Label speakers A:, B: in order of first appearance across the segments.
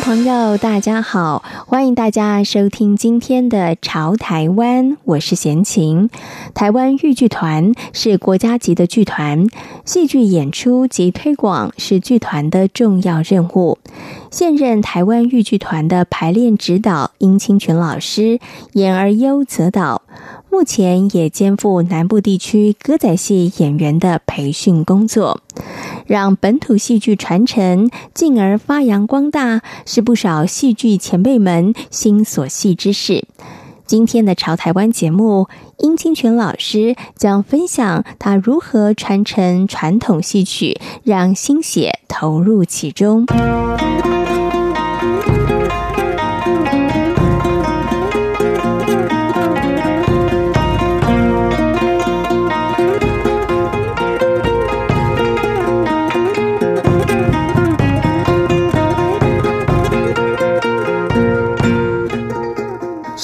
A: 朋友，大家好，欢迎大家收听今天的《潮台湾》，我是闲情。台湾豫剧团是国家级的剧团，戏剧演出及推广是剧团的重要任务。现任台湾豫剧团的排练指导殷清泉老师，演而优则导，目前也肩负南部地区歌仔戏演员的培训工作。让本土戏剧传承，进而发扬光大，是不少戏剧前辈们心所系之事。今天的《潮台湾》节目，殷清泉老师将分享他如何传承传统戏曲，让心血投入其中。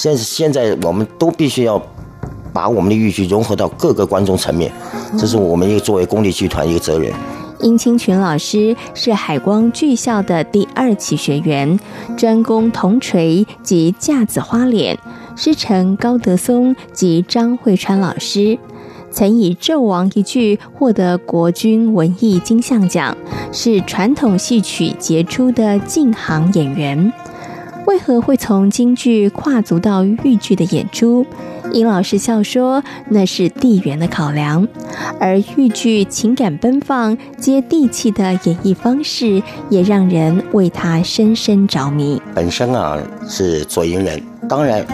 B: 现现在我们都必须要把我们的豫剧融合到各个观众层面，这是我们一个作为公立剧团一个责任。
A: 殷清泉老师是海光剧校的第二期学员，专攻铜锤及架子花脸，师承高德松及张惠川老师，曾以《纣王》一剧获得国军文艺金像奖，是传统戏曲杰出的进行演员。为何会从京剧跨足到豫剧的演出？殷老师笑说：“那是地缘的考量，而豫剧情感奔放、接地气的演绎方式，也让人为他深深着迷。”
B: 本身啊是左营人，当然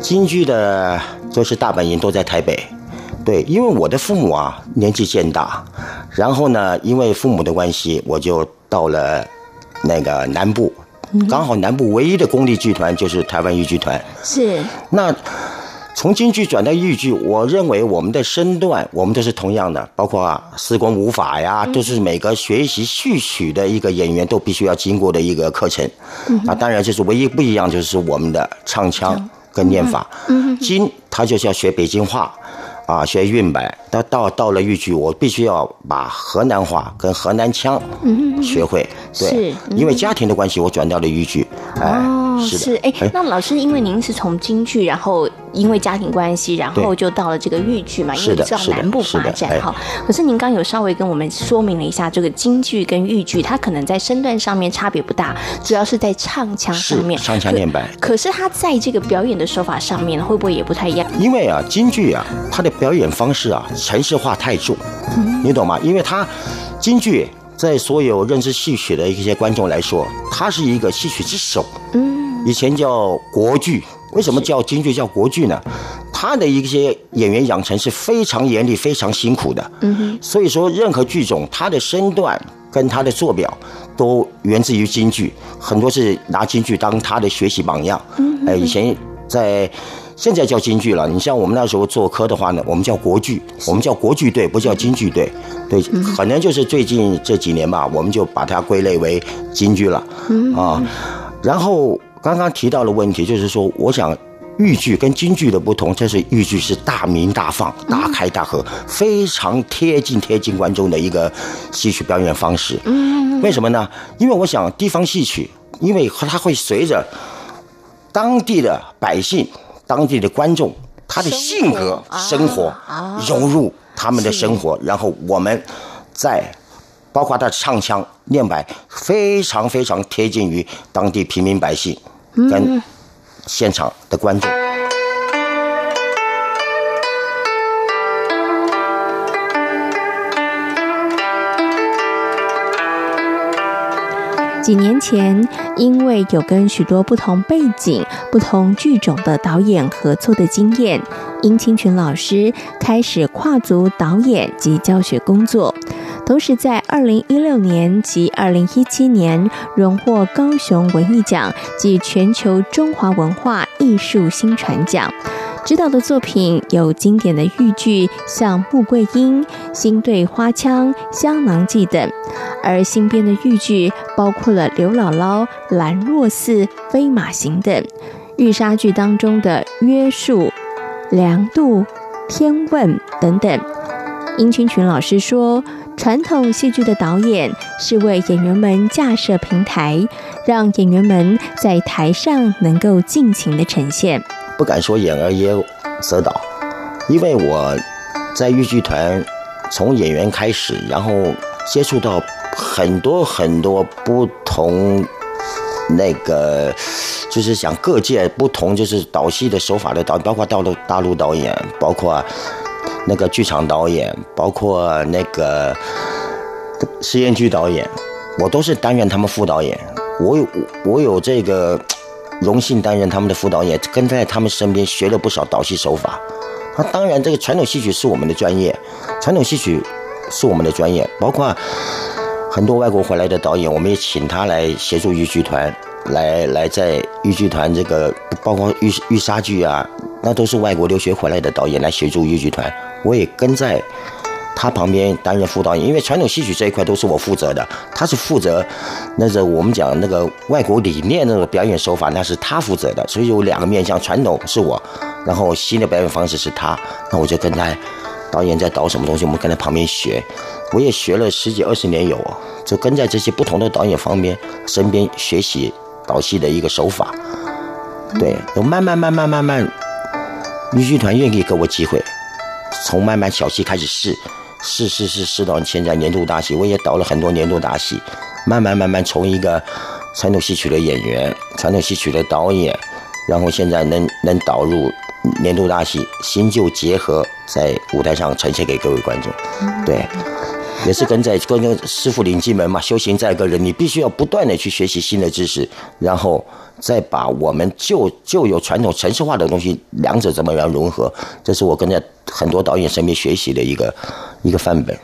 B: 京剧的就是大本营都在台北。对，因为我的父母啊年纪渐大，然后呢，因为父母的关系，我就到了那个南部。刚好南部唯一的公立剧团就是台湾豫剧团。
A: 是。
B: 那从京剧转到豫剧，我认为我们的身段，我们都是同样的，包括啊四功五法呀，都是每个学习戏曲的一个演员都必须要经过的一个课程。啊，当然就是唯一不一样就是我们的唱腔跟念法。京他就是要学北京话。啊，学韵白，到到到了豫剧，我必须要把河南话跟河南腔学会。对，是因为家庭的关系，我转到了豫剧。
A: 哦，是哎，那老师，因为您是从京剧，然后因为家庭关系，然后就到了这个豫剧嘛，因为是到南部发展哈。可是您刚有稍微跟我们说明了一下，这个京剧跟豫剧，它可能在身段上面差别不大，主要是在唱腔上面。
B: 唱腔念白。
A: 可是它在这个表演的手法上面，会不会也不太一样？
B: 因为啊，京剧啊，它的表演方式啊，程式化太重，你懂吗？因为它京剧。在所有认识戏曲的一些观众来说，它是一个戏曲之首。嗯，以前叫国剧，为什么叫京剧叫国剧呢？它的一些演员养成是非常严厉、非常辛苦的。嗯哼，所以说任何剧种，他的身段跟他的做表都源自于京剧，很多是拿京剧当他的学习榜样。嗯，哎，以前在。现在叫京剧了，你像我们那时候做科的话呢，我们叫国剧，我们叫国剧队，不叫京剧队。对，可能就是最近这几年吧，我们就把它归类为京剧了。啊，然后刚刚提到的问题就是说，我想豫剧跟京剧的不同，就是豫剧是大明大放、大开大合，非常贴近贴近观众的一个戏曲表演方式。为什么呢？因为我想地方戏曲，因为它会随着当地的百姓。当地的观众，他的性格、生活融入他们的生活，然后我们在包括他的唱腔、念白，非常非常贴近于当地平民百姓跟现场的观众。
A: 几年前，因为有跟许多不同背景、不同剧种的导演合作的经验，殷清泉老师开始跨足导演及教学工作。同时，在二零一六年及二零一七年荣获高雄文艺奖及全球中华文化艺术新传奖。指导的作品有经典的豫剧，像《穆桂英》《新对花枪》《香囊记》等；而新编的豫剧包括了《刘姥姥》《兰若寺》《飞马行》等。豫莎剧当中的约束、量度、天问等等。殷清群老师说，传统戏剧的导演是为演员们架设平台，让演员们在台上能够尽情的呈现。
B: 不敢说演而优则导，因为我在豫剧团从演员开始，然后接触到很多很多不同那个，就是讲各界不同就是导戏的手法的导，包括大陆大陆导演，包括。那个剧场导演，包括那个实验剧导演，我都是担任他们副导演。我有我有这个荣幸担任他们的副导演，跟在他们身边学了不少导戏手法。那当然，这个传统戏曲是我们的专业，传统戏曲是我们的专业。包括很多外国回来的导演，我们也请他来协助豫剧团，来来在豫剧团这个包括豫豫莎剧啊，那都是外国留学回来的导演来协助豫剧团。我也跟在他旁边担任副导演，因为传统戏曲这一块都是我负责的，他是负责那个我们讲那个外国理念那种表演手法，那是他负责的，所以有两个面向，传统是我，然后新的表演方式是他，那我就跟他导演在导什么东西，我们跟在旁边学，我也学了十几二十年有，就跟在这些不同的导演方面身边学习导戏的一个手法，对，我慢慢慢慢慢慢，豫剧团愿意给我机会。从慢慢小戏开始试，试试试试到现在年度大戏，我也导了很多年度大戏。慢慢慢慢从一个传统戏曲的演员、传统戏曲的导演，然后现在能能导入年度大戏，新旧结合在舞台上呈现给各位观众。对，也是跟在跟师傅领进门嘛，修行在个人，你必须要不断的去学习新的知识，然后。再把我们旧旧有传统城市化的东西，两者怎么样融合？这是我跟在很多导演身边学习的一个一个范本。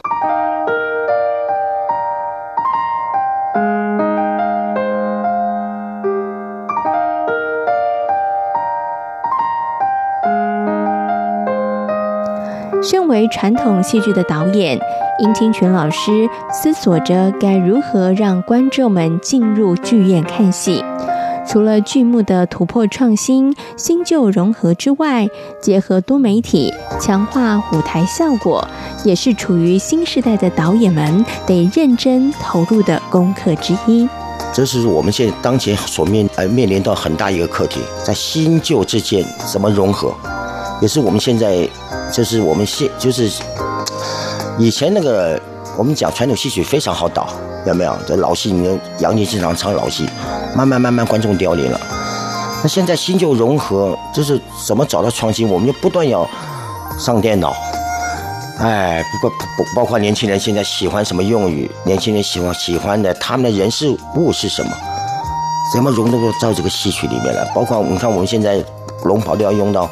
A: 身为传统戏剧的导演，殷清泉老师思索着该如何让观众们进入剧院看戏。除了剧目的突破创新、新旧融合之外，结合多媒体强化舞台效果，也是处于新时代的导演们得认真投入的功课之一。
B: 这是我们现在当前所面呃面临到很大一个课题，在新旧之间怎么融合，也是我们现在就是我们现就是以前那个我们讲传统戏曲非常好导，有没有？这老戏，你杨家经常唱老戏。慢慢慢慢，观众凋零了。那现在新旧融合，就是怎么找到创新？我们就不断要上电脑。哎，不不不，包括年轻人现在喜欢什么用语，年轻人喜欢喜欢的他们的人事物是什么？怎么融入到这个戏曲里面来？包括你看，我们现在龙袍都要用到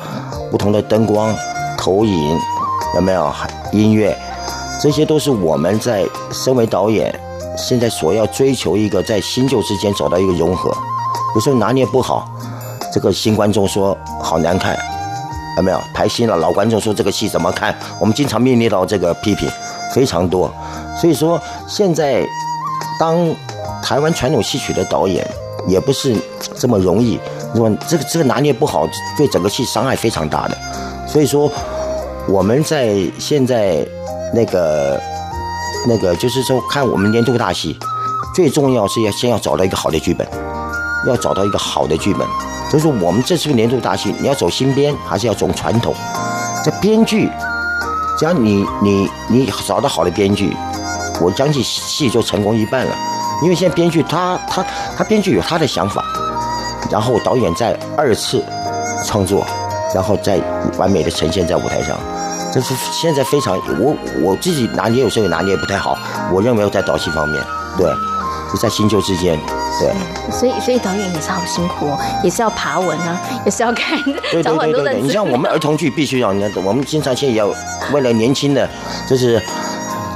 B: 不同的灯光、投影，有没有？音乐，这些都是我们在身为导演。现在所要追求一个在新旧之间找到一个融合，有时候拿捏不好，这个新观众说好难看，有没有？排新了，老观众说这个戏怎么看？我们经常面临到这个批评非常多，所以说现在当台湾传统戏曲的导演也不是这么容易，说这个这个拿捏不好，对整个戏伤害非常大的。所以说我们在现在那个。那个就是说，看我们年度大戏，最重要是要先要找到一个好的剧本，要找到一个好的剧本。就是我们这次年度大戏，你要走新编还是要走传统？这编剧，只要你你你找到好的编剧，我相信戏就成功一半了。因为现在编剧他他他编剧有他的想法，然后导演再二次创作，然后再完美的呈现在舞台上。这是现在非常，我我自己拿捏有时候也拿捏不太好。我认为我在导戏方面，对，就在新旧之间，对。
A: 所以所以导演也是好辛苦哦，也是要爬文啊，也是要看，
B: 对对对对对。你像我们儿童剧必须要，你看我们经常现在也要为了年轻的，就是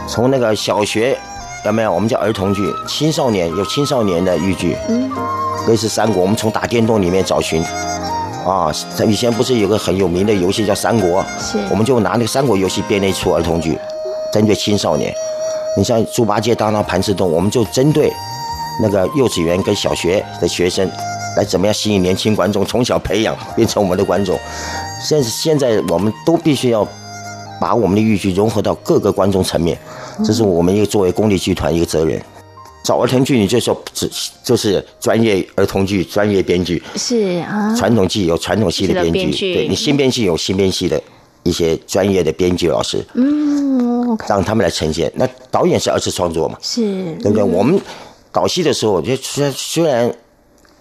B: 从那个小学有没有？我们叫儿童剧，青少年有青少年的豫剧，嗯，类似三国，我们从打电动里面找寻。啊，以前不是有个很有名的游戏叫《三国》，
A: 是，
B: 我们就拿那个《三国》游戏编了一出儿童剧，针对青少年。你像猪八戒当当盘丝洞，我们就针对那个幼稚园跟小学的学生，来怎么样吸引年轻观众，从小培养变成我们的观众。现现在我们都必须要把我们的豫剧融合到各个观众层面，这是我们一个作为公立剧团一个责任。找儿童剧，你就说只就是专业儿童剧专业编剧
A: 是啊，
B: 传统剧有传统戏的编剧，对你新编剧有新编剧的一些专业的编剧老师，
A: 嗯，okay、
B: 让他们来呈现。那导演是二次创作嘛？
A: 是，
B: 对不对？嗯、我们导戏的时候，就虽然虽然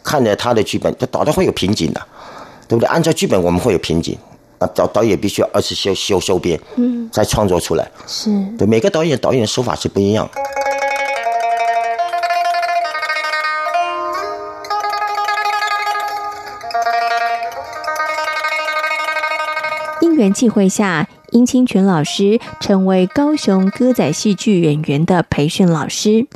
B: 看着他的剧本，他导的会有瓶颈的，对不对？按照剧本我们会有瓶颈，啊导导演必须要二次修修修编，嗯，再创作出来。
A: 是
B: 对每个导演导演的手法是不一样的。
A: 缘际会下，殷清泉老师成为高雄歌仔戏剧演员的培训老师。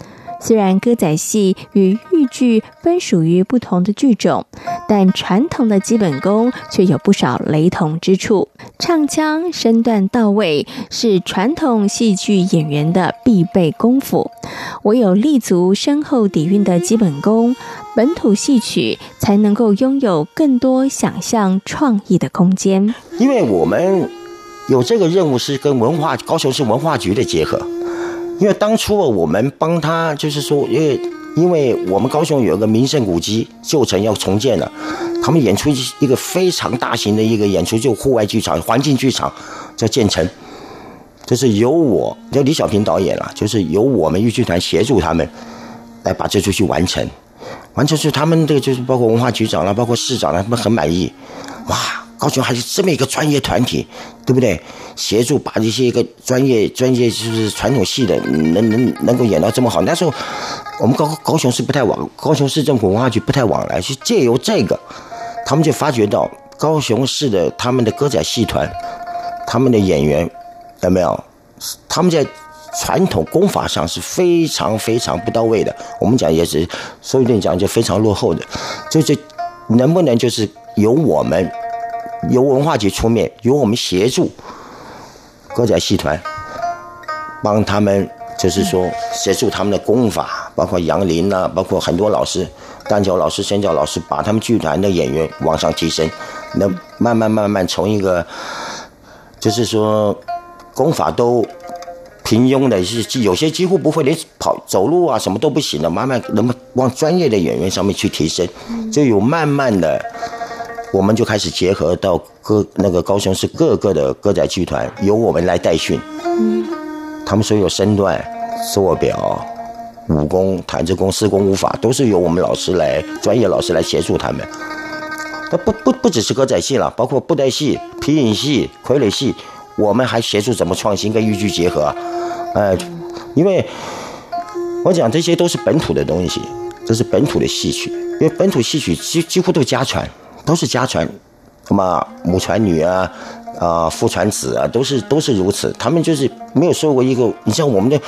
A: 虽然歌仔戏与豫剧分属于不同的剧种，但传统的基本功却有不少雷同之处。唱腔身段到位是传统戏剧演员的必备功夫，唯有立足深厚底蕴的基本功，本土戏曲才能够拥有更多想象创意的空间。
B: 因为我们有这个任务是跟文化高雄市文化局的结合。因为当初我们帮他，就是说，因为因为我们高雄有一个名胜古迹旧城要重建了，他们演出一个非常大型的一个演出，就户外剧场、环境剧场在建成，就是由我叫李小平导演了，就是由我们豫剧团协助他们来把这出戏完成。完成是他们这个就是包括文化局长了，包括市长了，他们很满意。高雄还是这么一个专业团体，对不对？协助把这些一个专业专业就是传统戏的能能能够演到这么好。那时候我们高高雄市不太往，高雄市政府文化局不太往来，是借由这个，他们就发觉到高雄市的他们的歌仔戏团，他们的演员有没有？他们在。传统功法上是非常非常不到位的，我们讲也是，说一定讲就非常落后的，就是能不能就是由我们，由文化局出面，由我们协助歌仔戏团，帮他们就是说协助他们的功法，包括杨林呐，包括很多老师，单脚老师、身教老师，把他们剧团的演员往上提升，能慢慢慢慢从一个，就是说功法都。平庸的是，有些几乎不会，连跑走路啊什么都不行的，慢慢能往专业的演员上面去提升，就有慢慢的，我们就开始结合到各那个高雄市各个的歌仔剧团，由我们来带训，他们所有身段、坐表、武功、弹子功、四功五法，都是由我们老师来专业老师来协助他们。那不不不只是歌仔戏了，包括布袋戏、皮影戏、傀儡戏，我们还协助怎么创新跟豫剧结合。哎，因为我讲这些都是本土的东西，这是本土的戏曲，因为本土戏曲几几乎都家传，都是家传，什么母传女啊，啊父传子啊，都是都是如此。他们就是没有受过一个，你像我们的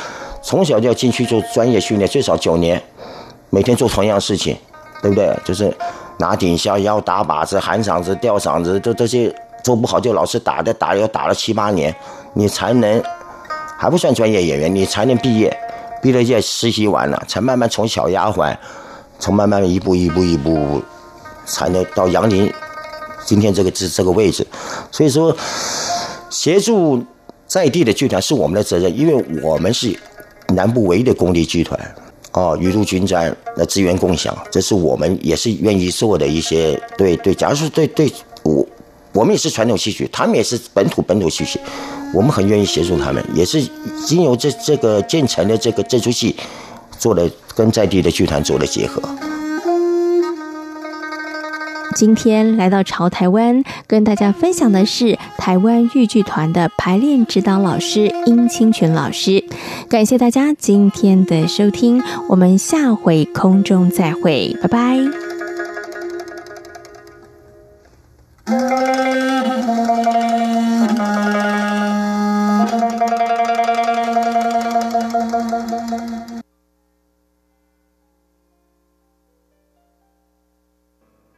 B: 从小就要进去做专业训练，最少九年，每天做同样事情，对不对？就是拿顶下腰、打靶子、喊嗓子、吊嗓子，都这些做不好就老师打的，打要打了七八年，你才能。还不算专业演员，你才能毕业，毕了业实习完了，才慢慢从小丫鬟，从慢慢一步一步一步，才能到杨林今天这个这这个位置。所以说，协助在地的剧团是我们的责任，因为我们是南部唯一的公立剧团，啊，雨露均沾，那资源共享，这是我们也是愿意做的一些。对对，假如说对对，我我们也是传统戏曲，他们也是本土本土戏曲。我们很愿意协助他们，也是经由这这个建成的这个这出戏，做了跟在地的剧团做了结合。
A: 今天来到潮台湾跟大家分享的是台湾豫剧团的排练指导老师殷清泉老师。感谢大家今天的收听我们下回空中再会拜拜。